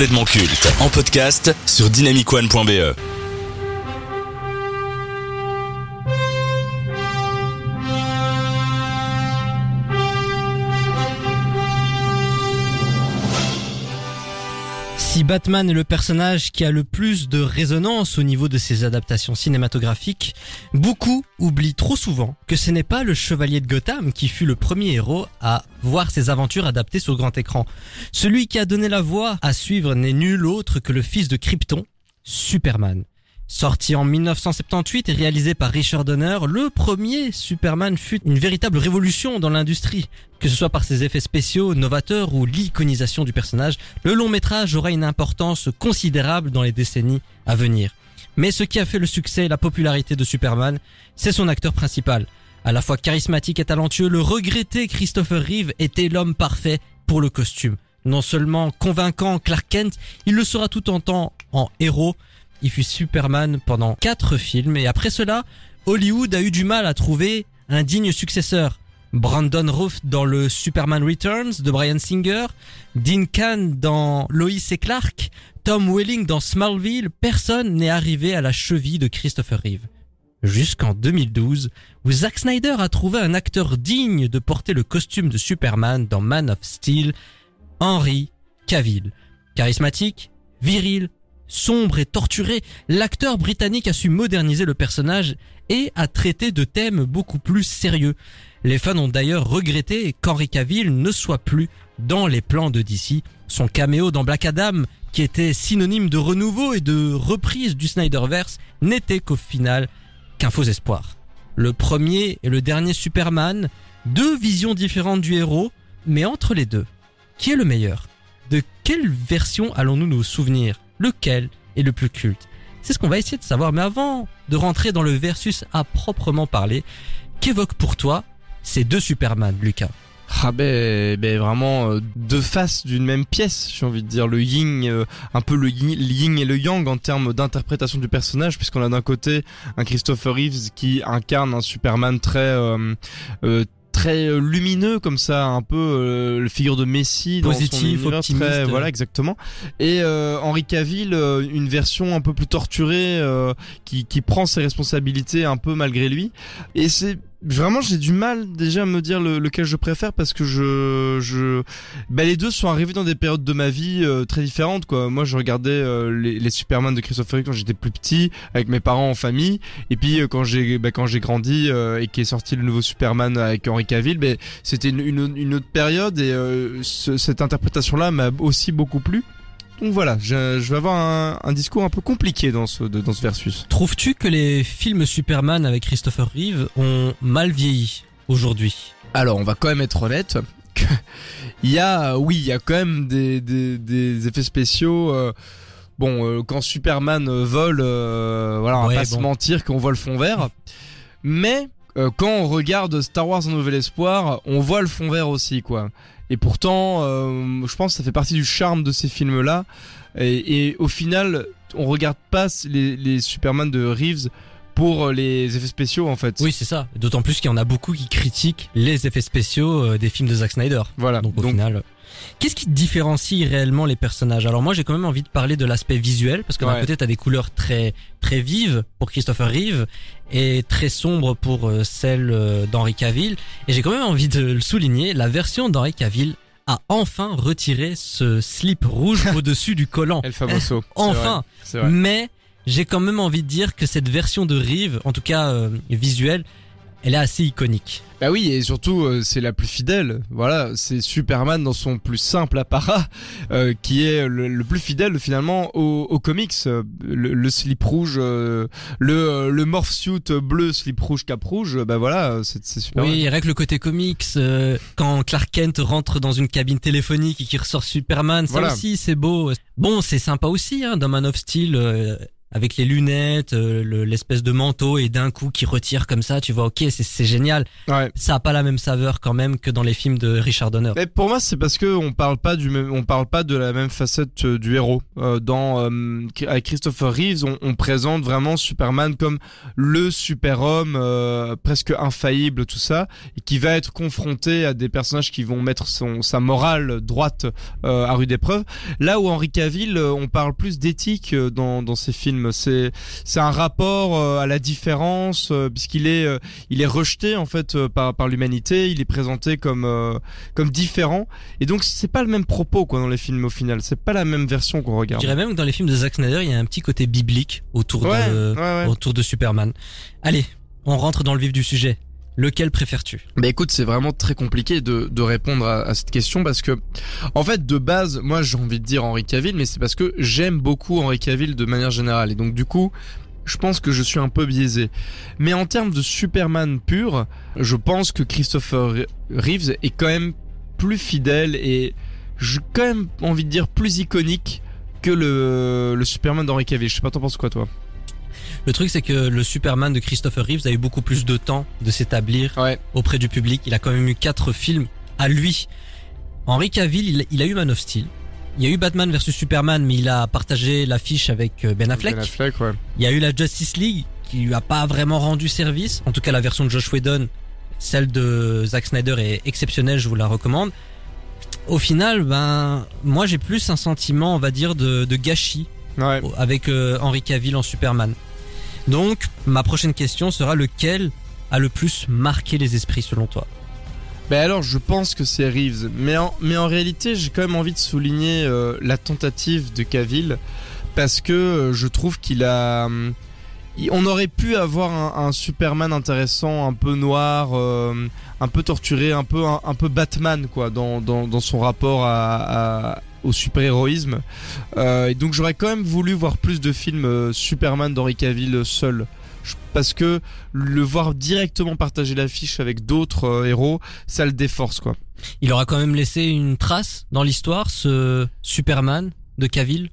complètement culte en podcast sur dynamicone.be. Batman est le personnage qui a le plus de résonance au niveau de ses adaptations cinématographiques, beaucoup oublient trop souvent que ce n'est pas le chevalier de Gotham qui fut le premier héros à voir ses aventures adaptées sur grand écran. Celui qui a donné la voix à suivre n'est nul autre que le fils de Krypton, Superman. Sorti en 1978 et réalisé par Richard Donner, le premier Superman fut une véritable révolution dans l'industrie. Que ce soit par ses effets spéciaux, novateurs ou l'iconisation du personnage, le long métrage aura une importance considérable dans les décennies à venir. Mais ce qui a fait le succès et la popularité de Superman, c'est son acteur principal. À la fois charismatique et talentueux, le regretté Christopher Reeve était l'homme parfait pour le costume. Non seulement convaincant Clark Kent, il le sera tout en temps en héros, il fut Superman pendant quatre films et après cela, Hollywood a eu du mal à trouver un digne successeur. Brandon Routh dans le Superman Returns de Brian Singer, Dean Kahn dans Lois et Clark, Tom Welling dans Smallville, personne n'est arrivé à la cheville de Christopher Reeve. Jusqu'en 2012, où Zack Snyder a trouvé un acteur digne de porter le costume de Superman dans Man of Steel, Henry Cavill. Charismatique, viril, sombre et torturé, l'acteur britannique a su moderniser le personnage et a traité de thèmes beaucoup plus sérieux. Les fans ont d'ailleurs regretté qu'Henry Cavill ne soit plus dans les plans de DC. Son caméo dans Black Adam, qui était synonyme de renouveau et de reprise du Snyderverse, n'était qu'au final qu'un faux espoir. Le premier et le dernier Superman, deux visions différentes du héros, mais entre les deux, qui est le meilleur? De quelle version allons-nous nous souvenir? Lequel est le plus culte. C'est ce qu'on va essayer de savoir. Mais avant de rentrer dans le versus à proprement parler, qu'évoque pour toi ces deux Superman, Lucas? Ah ben, ben vraiment euh, deux faces d'une même pièce, j'ai envie de dire. Le yin, euh, un peu le yin, et le yang en termes d'interprétation du personnage, puisqu'on a d'un côté un Christopher Reeves qui incarne un Superman très euh, très euh, lumineux comme ça, un peu euh, le figure de Messi, positif, optimiste, très, voilà exactement. Et euh, Henri Cavill, euh, une version un peu plus torturée, qui, qui prend ses responsabilités un peu malgré lui. Et c'est Vraiment, j'ai du mal déjà à me dire le, lequel je préfère parce que je, je, bah, les deux sont arrivés dans des périodes de ma vie euh, très différentes quoi. Moi, je regardais euh, les, les, Superman de Christopher Reeve quand j'étais plus petit avec mes parents en famille, et puis euh, quand j'ai, bah, quand j'ai grandi et qui est sorti le nouveau Superman avec Henry Cavill, bah, c'était une, une, une, autre période et cette interprétation-là m'a aussi beaucoup plu. Donc voilà, je, vais avoir un, un, discours un peu compliqué dans ce, dans ce versus. Trouves-tu que les films Superman avec Christopher Reeve ont mal vieilli aujourd'hui? Alors, on va quand même être honnête. il y a, oui, il y a quand même des, des, des effets spéciaux. Euh, bon, euh, quand Superman euh, vole, voilà, on va pas se mentir qu'on voit le fond vert. Mais quand on regarde Star Wars Un Nouvel Espoir, on voit le fond vert aussi, quoi. Et pourtant, euh, je pense que ça fait partie du charme de ces films-là. Et, et, au final, on regarde pas les, les Superman de Reeves pour euh, les effets spéciaux en fait. Oui, c'est ça. D'autant plus qu'il y en a beaucoup qui critiquent les effets spéciaux euh, des films de Zack Snyder. Voilà. Donc au final, qu'est-ce qui différencie réellement les personnages? Alors moi, j'ai quand même envie de parler de l'aspect visuel parce que d'un côté, t'as des couleurs très très vives pour Christopher Reeve et très sombres pour euh, celle d'Henry Cavill. Et j'ai quand même envie de le souligner, la version d'Henry Cavill a enfin retiré ce slip rouge au-dessus du collant. El famoso. enfin. Vrai. Mais j'ai quand même envie de dire que cette version de Rive, en tout cas euh, visuelle, elle est assez iconique. Bah oui, et surtout euh, c'est la plus fidèle. Voilà, c'est Superman dans son plus simple apparat, euh, qui est le, plus fidèle finalement aux, comics. Le, slip rouge, le le morph suit bleu, slip rouge, cap rouge. Bah voilà, c'est super. Oui, avec le côté comics, quand Clark Kent rentre dans une cabine téléphonique et qui ressort Superman, ça aussi c'est beau. Bon, c'est sympa aussi, hein, dans Man of Steel avec les lunettes, euh, le- l'espèce de manteau et d'un coup qui retire comme ça, tu vois, ok, c'est- génial. Ouais. Ça a pas la même saveur quand même que dans les films de Richard Donner. Mais pour moi, c'est parce que on parle pas du même, on parle pas de la même facette euh, du héros. Euh, dans euh, avec Christopher Reeves, on, on présente vraiment Superman comme le super-homme presque infaillible, tout ça, et qui va être confronté à des personnages qui vont mettre son sa morale droite à rude épreuve. Là où Henry Cavill, on parle plus d'éthique dans dans ses films. C'est c'est un rapport euh, à la différence, euh, puisqu'il est euh, il est rejeté en fait par par l'humanité. Il est présenté comme comme différent et donc c'est pas le même propos quoi dans les films au final c'est pas la même version qu'on Je regarde dirais même que dans les films de Zack Snyder, il y a un petit côté biblique autour ouais, de ouais, ouais. autour de Superman. Allez, on rentre dans le vif du sujet. Lequel préfères-tu? Bah écoute, c'est vraiment très compliqué de, répondre à, cette question parce que, en fait, de base, moi j'ai envie de dire Henry Cavill, mais c'est parce que j'aime beaucoup Henry Cavill de manière générale. Et donc du coup, je pense que je suis un peu biaisé. Mais en termes de Superman pur, je pense que Christopher Reeves est quand même plus fidèle et j'ai quand même envie de dire plus iconique que le, le Superman d'Henry Cavill. Je sais pas, t'en penses quoi toi? Le truc, c'est que le Superman de Christopher Reeves a eu beaucoup plus de temps de s'établir Ouais. auprès du public. Il a quand même eu quatre films à lui. Henry Cavill, il, il a eu Man of Steel. Il y a eu Batman vs Superman, mais il a partagé l'affiche avec euh, Ben Affleck. Ben Affleck, ouais. Il y a eu la Justice League, qui lui a pas vraiment rendu service. En tout cas, la version de Josh Whedon, celle de Zack Snyder est exceptionnelle, je vous la recommande. Au final, ben, moi j'ai plus un sentiment, on va dire, de, de gâchis Ouais. avec euh, Henry Cavill en Superman. Donc, ma prochaine question sera lequel a le plus marqué les esprits selon toi? Ben alors, je pense que c'est Reeves, mais en, mais en réalité, j'ai quand même envie de souligner euh, la tentative de Cavill parce que euh, je trouve qu'il a, hum, il- on aurait pu avoir un, un Superman intéressant, un peu noir, euh, un peu torturé, un peu un, un peu Batman quoi, dans dans, dans son rapport à, à- au super-héroïsme. Euh, et donc j'aurais quand même voulu voir plus de films euh, Superman d'Henry Cavill seul. Parce que le voir directement partager l'affiche avec d'autres euh, héros, ça le déforce quoi. Il aura quand même laissé une trace dans l'histoire, ce Superman de Cavill?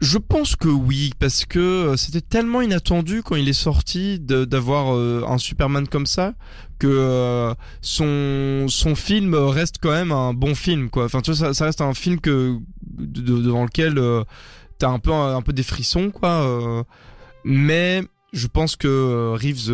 Je pense que oui, parce que euh, c'était tellement inattendu quand il est sorti d'avoir euh, un Superman comme ça que euh, son son film reste quand même un bon film. Enfin tu vois ça, reste un film que de- de- devant lequel t'as un peu un, peu des frissons quoi. mais je pense que Reeves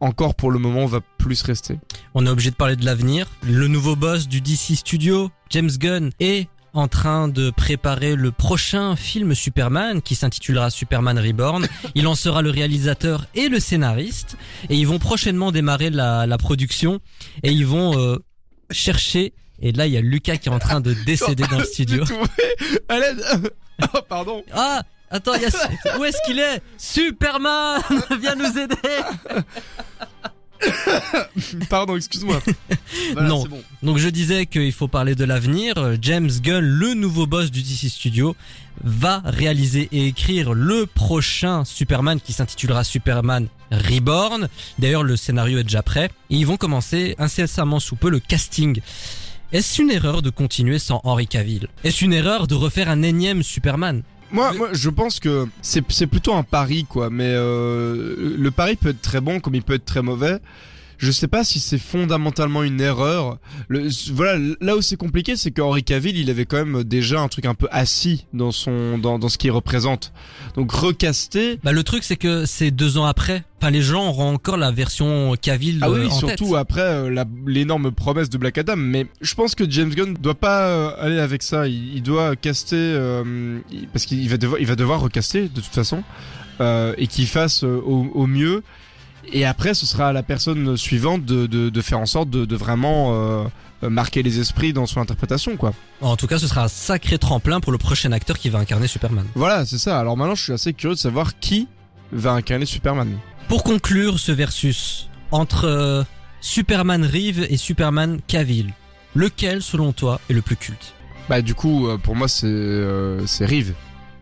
encore pour le moment va plus rester. On est obligé de parler de l'avenir. Le nouveau boss du DC Studio, James Gunn, est en train de préparer le prochain film Superman qui s'intitulera Superman Reborn. Il en sera le réalisateur et le scénariste et ils vont prochainement démarrer la, la production et ils vont euh, chercher et là il y a Lucas qui est en train de décéder dans le studio. À oh, pardon. Ah Attends, il y a... où est-ce qu'il est? Superman Viens nous aider Pardon, excuse-moi. Voilà, Non. bon. Donc je disais qu'il faut parler de l'avenir. James Gunn, le nouveau boss du DC Studio, va réaliser et écrire le prochain Superman qui s'intitulera Superman Reborn. D'ailleurs, le scénario est déjà prêt. Et ils vont commencer incessamment sous peu le casting. Est-ce une erreur de continuer sans Henry Cavill? Est-ce une erreur de refaire un énième Superman? Moi, moi, je pense que c'est c'est plutôt un pari, quoi. Mais euh, le pari peut être très bon, comme il peut être très mauvais. Je sais pas si c'est fondamentalement une erreur. Le, voilà, là où c'est compliqué, c'est qu'Henri Cavill, il avait quand même déjà un truc un peu assis dans son, dans, dans ce qu'il représente. Donc recaster. Bah le truc c'est que c'est deux ans après. Enfin les gens auront encore la version Cavill Ah oui, euh, en surtout tête. après euh, l'énorme promesse de Black Adam. Mais je pense que James Gunn doit pas euh, aller avec ça. Il, il doit caster euh, parce qu'il va devoir, il va devoir recaster de toute façon euh, et qu'il fasse au, au mieux. Et après, ce sera à la personne suivante de, de, de faire en sorte de, de vraiment euh, euh, marquer les esprits dans son interprétation, quoi. En tout cas, ce sera un sacré tremplin pour le prochain acteur qui va incarner Superman. Voilà, c'est ça. Alors maintenant, je suis assez curieux de savoir qui va incarner Superman. Pour conclure ce versus entre euh, Superman Reeve et Superman Cavill, lequel selon toi est le plus culte? Bah du coup, pour moi, c'est euh, Rive.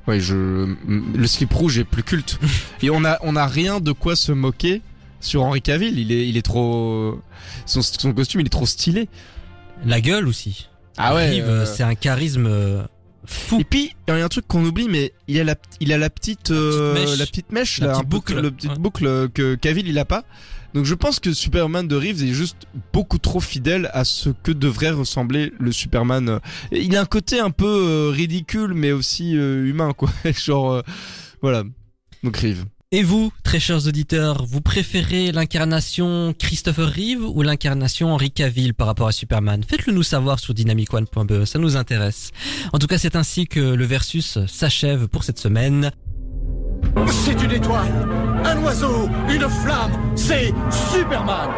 Ouais, je le slip rouge est plus culte. Et on a on a rien de quoi se moquer sur Henri Cavill. Il est il est trop son, son costume, il est trop stylé. La gueule aussi. Ah ouais. Euh, c'est un charisme euh, Fou. Et puis il y a un truc qu'on oublie, mais il a la, il a la petite, euh, mèche. la petite mèche, La là, petite un peu boucle. que- le petite Ouais. boucle que Cavill il a pas. Donc je pense que Superman de Reeves est juste beaucoup trop fidèle à ce que devrait ressembler le Superman. euh. Il a un côté un peu euh, ridicule, mais aussi euh, humain, quoi. Genre, euh, voilà. Donc Reeves. Et vous, très chers auditeurs, vous préférez l'incarnation Christopher Reeve ou l'incarnation Henry Cavill par rapport à Superman? Faites-le nous savoir sur dynamicone.be, ça nous intéresse. En tout cas, c'est ainsi que le versus s'achève pour cette semaine. C'est une étoile, un oiseau, une flamme, c'est Superman